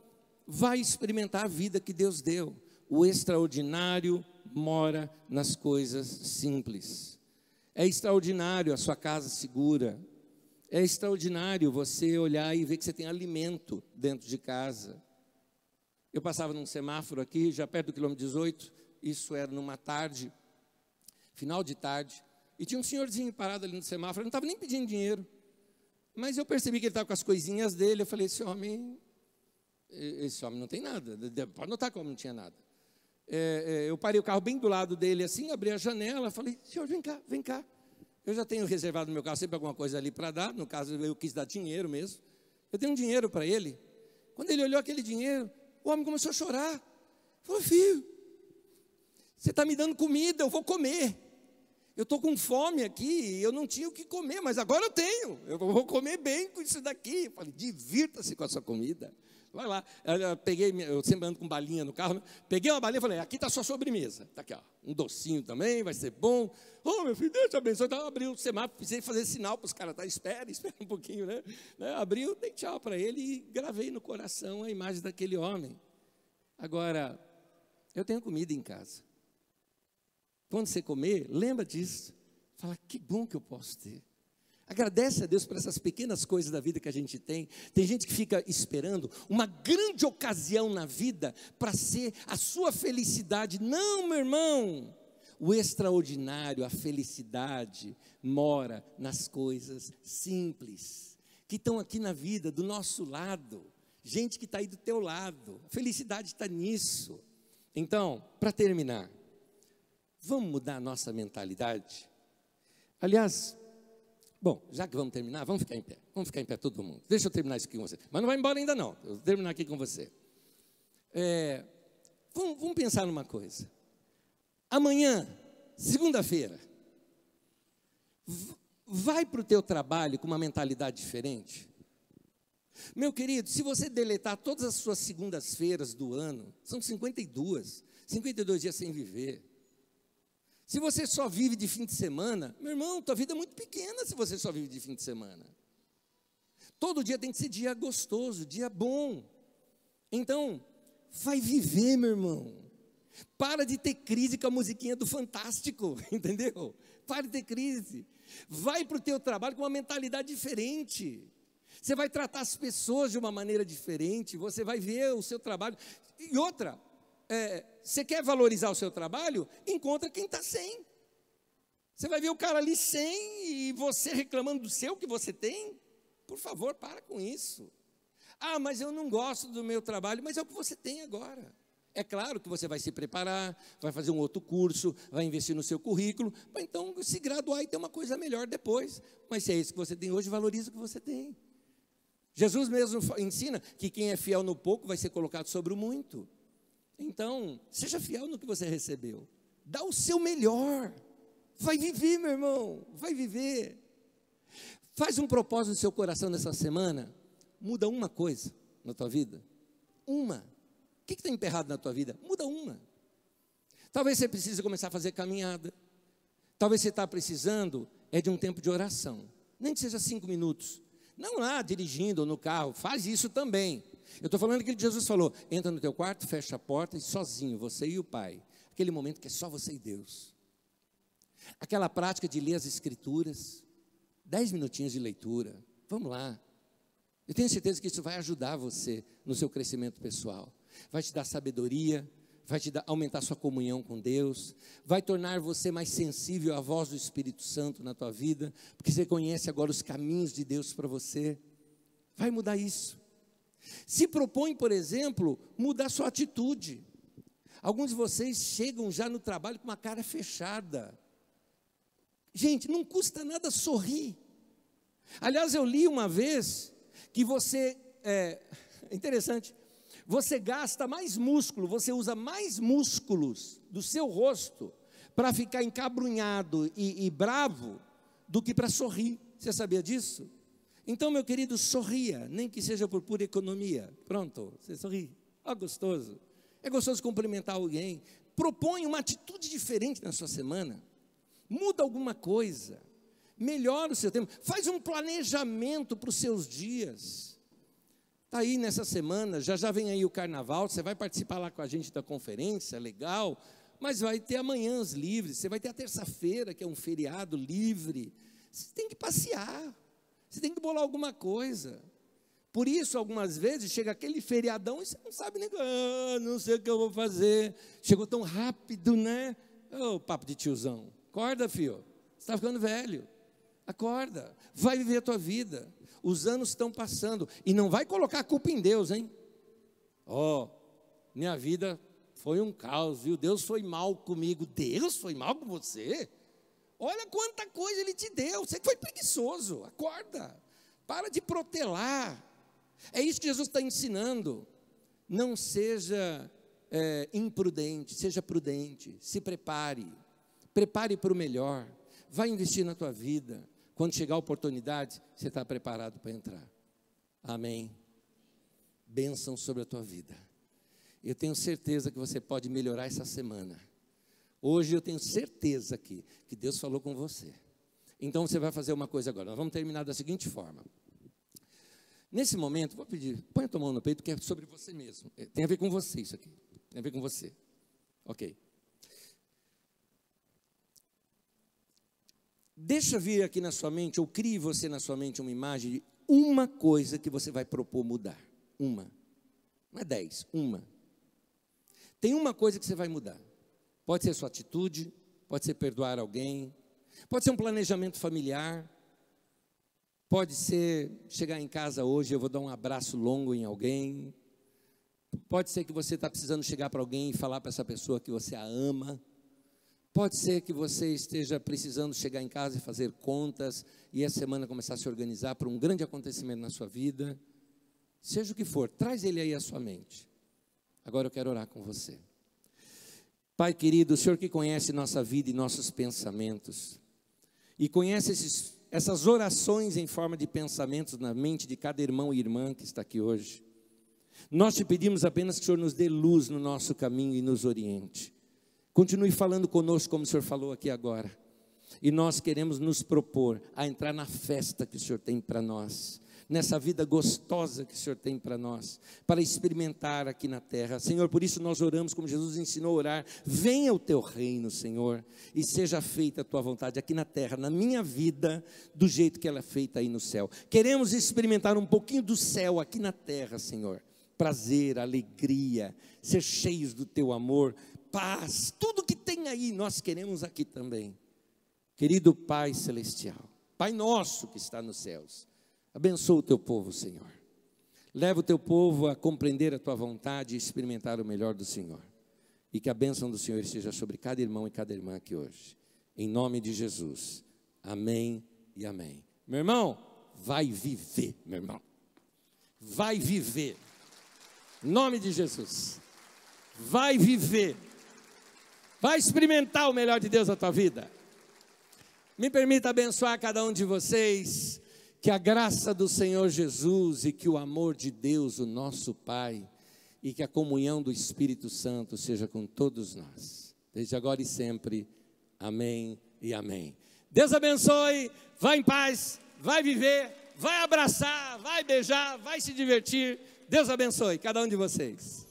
Speaker 1: vai experimentar a vida que Deus deu. O extraordinário mora nas coisas simples. É extraordinário a sua casa segura. É extraordinário você olhar e ver que você tem alimento dentro de casa. Eu passava num semáforo aqui, já perto do quilômetro 18, isso era numa tarde, final de tarde, e tinha um senhorzinho parado ali no semáforo, ele não estava nem pedindo dinheiro. Mas eu percebi que ele estava com as coisinhas dele, eu falei, esse homem, esse homem não tem nada, pode notar como não tinha nada. É, é, eu parei o carro bem do lado dele assim, abri a janela, falei, senhor, vem cá, vem cá. Eu já tenho reservado no meu carro sempre alguma coisa ali para dar, no caso eu quis dar dinheiro mesmo. Eu tenho um dinheiro para ele. Quando ele olhou aquele dinheiro, o homem começou a chorar. Falou, filho, você está me dando comida, eu vou comer. Eu estou com fome aqui, eu não tinha o que comer, mas agora eu tenho. Eu vou comer bem com isso daqui. Eu falei, divirta-se com a sua comida. Vai lá. Eu peguei, eu sempre ando com balinha no carro. Né? Peguei uma balinha e falei, aqui está sua sobremesa. Está aqui, ó, um docinho também, vai ser bom. Oh, meu filho, Deus te abençoe. Então, abriu o semáforo, precisei fazer sinal para os caras, tá? Espera, espera um pouquinho, né? né? Abriu, dei tchau para ele e gravei no coração a imagem daquele homem. Agora, eu tenho comida em casa. Quando você comer, lembra disso. Fala, que bom que eu posso ter. Agradece a Deus por essas pequenas coisas da vida que a gente tem. Tem gente que fica esperando uma grande ocasião na vida para ser a sua felicidade. Não, meu irmão. O extraordinário, a felicidade, mora nas coisas simples, que estão aqui na vida, do nosso lado. Gente que está aí do teu lado. A felicidade está nisso. Então, para terminar, vamos mudar a nossa mentalidade? Aliás, Bom, já que vamos terminar, vamos ficar em pé. Vamos ficar em pé todo mundo. Deixa eu terminar isso aqui com você. Mas não vai embora ainda não. Eu vou terminar aqui com você. É, vamos, vamos pensar numa coisa. Amanhã, segunda-feira, vai para o teu trabalho com uma mentalidade diferente. Meu querido, se você deletar todas as suas segundas-feiras do ano, são 52, 52 dias sem viver. Se você só vive de fim de semana, meu irmão, tua vida é muito pequena se você só vive de fim de semana. Todo dia tem que ser dia gostoso, dia bom. Então, vai viver, meu irmão. Para de ter crise com a musiquinha do Fantástico, entendeu? Para de ter crise. Vai para o teu trabalho com uma mentalidade diferente. Você vai tratar as pessoas de uma maneira diferente. Você vai ver o seu trabalho. E outra, é, você quer valorizar o seu trabalho? Encontra quem está sem. Você vai ver o cara ali sem e você reclamando do seu que você tem? Por favor, para com isso. Ah, mas eu não gosto do meu trabalho, mas é o que você tem agora. É claro que você vai se preparar, vai fazer um outro curso, vai investir no seu currículo, para então se graduar e ter uma coisa melhor depois. Mas se é isso que você tem hoje, valoriza o que você tem. Jesus mesmo ensina que quem é fiel no pouco vai ser colocado sobre o muito. Então, seja fiel no que você recebeu. Dá o seu melhor. Vai viver, meu irmão. Vai viver. Faz um propósito no seu coração nessa semana. Muda uma coisa na tua vida. Uma. O que está emperrado na tua vida? Muda uma. Talvez você precise começar a fazer caminhada. Talvez você está precisando é de um tempo de oração. Nem que seja cinco minutos. Não lá dirigindo no carro. Faz isso também. Eu estou falando que Jesus falou: entra no teu quarto, fecha a porta e sozinho, você e o Pai. Aquele momento que é só você e Deus. Aquela prática de ler as Escrituras, dez minutinhos de leitura. Vamos lá. Eu tenho certeza que isso vai ajudar você no seu crescimento pessoal. Vai te dar sabedoria, vai te dar, aumentar sua comunhão com Deus, vai tornar você mais sensível à voz do Espírito Santo na tua vida, porque você conhece agora os caminhos de Deus para você. Vai mudar isso. Se propõe, por exemplo, mudar sua atitude. Alguns de vocês chegam já no trabalho com uma cara fechada. Gente, não custa nada sorrir. Aliás, eu li uma vez que você, é interessante, você gasta mais músculo, você usa mais músculos do seu rosto para ficar encabrunhado e, e bravo do que para sorrir. Você sabia disso? Então, meu querido, sorria, nem que seja por pura economia. Pronto, você sorri. Ah, gostoso. É gostoso cumprimentar alguém. Propõe uma atitude diferente na sua semana. Muda alguma coisa. Melhora o seu tempo. Faz um planejamento para os seus dias. Está aí nessa semana, já já vem aí o carnaval. Você vai participar lá com a gente da conferência, legal. mas vai ter amanhãs livres, você vai ter a terça-feira, que é um feriado livre. Você tem que passear, você tem que bolar alguma coisa. Por isso, algumas vezes, chega aquele feriadão e você não sabe nem, ah, não sei o que eu vou fazer. Chegou tão rápido, né? Ô, oh, papo de tiozão. Acorda, filho. Você está ficando velho. Acorda. Vai viver a tua vida. Os anos estão passando. E não vai colocar a culpa em Deus, hein? Ó, oh, minha vida foi um caos, viu? Deus foi mal comigo. Deus foi mal com você? Olha quanta coisa Ele te deu. Você foi preguiçoso. Acorda. Para de protelar. É isso que Jesus está ensinando. Não seja é, imprudente, seja prudente. Se prepare. Prepare para o melhor. Vai investir na tua vida. Quando chegar a oportunidade, você está preparado para entrar. Amém. Bênção sobre a tua vida. Eu tenho certeza que você pode melhorar essa semana. Hoje eu tenho certeza aqui que Deus falou com você. Então você vai fazer uma coisa agora. Nós vamos terminar da seguinte forma. Nesse momento, vou pedir, põe a tua mão no peito, que é sobre você mesmo. É, tem a ver com você isso aqui. Tem a ver com você. Ok. Deixa vir aqui na sua mente, ou crie você na sua mente uma imagem de uma coisa que você vai propor mudar. Uma. Não é dez, uma. Tem uma coisa que você vai mudar. Pode ser sua atitude, pode ser perdoar alguém, pode ser um planejamento familiar, pode ser chegar em casa hoje, eu vou dar um abraço longo em alguém. Pode ser que você está precisando chegar para alguém e falar para essa pessoa que você a ama. Pode ser que você esteja precisando chegar em casa e fazer contas e essa semana começar a se organizar para um grande acontecimento na sua vida. Seja o que for, traz ele aí à sua mente. Agora eu quero orar com você. Pai querido, o Senhor que conhece nossa vida e nossos pensamentos, e conhece esses, essas orações em forma de pensamentos na mente de cada irmão e irmã que está aqui hoje, nós te pedimos apenas que o Senhor nos dê luz no nosso caminho e nos oriente. Continue falando conosco como o Senhor falou aqui agora. E nós queremos nos propor a entrar na festa que o Senhor tem para nós nessa vida gostosa que o Senhor tem para nós, para experimentar aqui na terra. Senhor, por isso nós oramos como Jesus ensinou a orar: venha o teu reino, Senhor, e seja feita a tua vontade aqui na terra, na minha vida, do jeito que ela é feita aí no céu. Queremos experimentar um pouquinho do céu aqui na terra, Senhor. Prazer, alegria, ser cheios do teu amor, paz, tudo que tem aí, nós queremos aqui também. Querido Pai Celestial, Pai nosso que está nos céus, Abençoa o teu povo, Senhor. Leva o teu povo a compreender a tua vontade e experimentar o melhor do Senhor. E que a bênção do Senhor esteja sobre cada irmão e cada irmã aqui hoje. Em nome de Jesus. Amém e amém. Meu irmão, vai viver, meu irmão. Vai viver. Em nome de Jesus. Vai viver. Vai experimentar o melhor de Deus na tua vida. Me permita abençoar cada um de vocês que a graça do Senhor Jesus e que o amor de Deus, o nosso Pai, e que a comunhão do Espírito Santo seja com todos nós, desde agora e sempre. Amém e amém. Deus abençoe, vá em paz, vai viver, vai abraçar, vai beijar, vai se divertir. Deus abençoe cada um de vocês.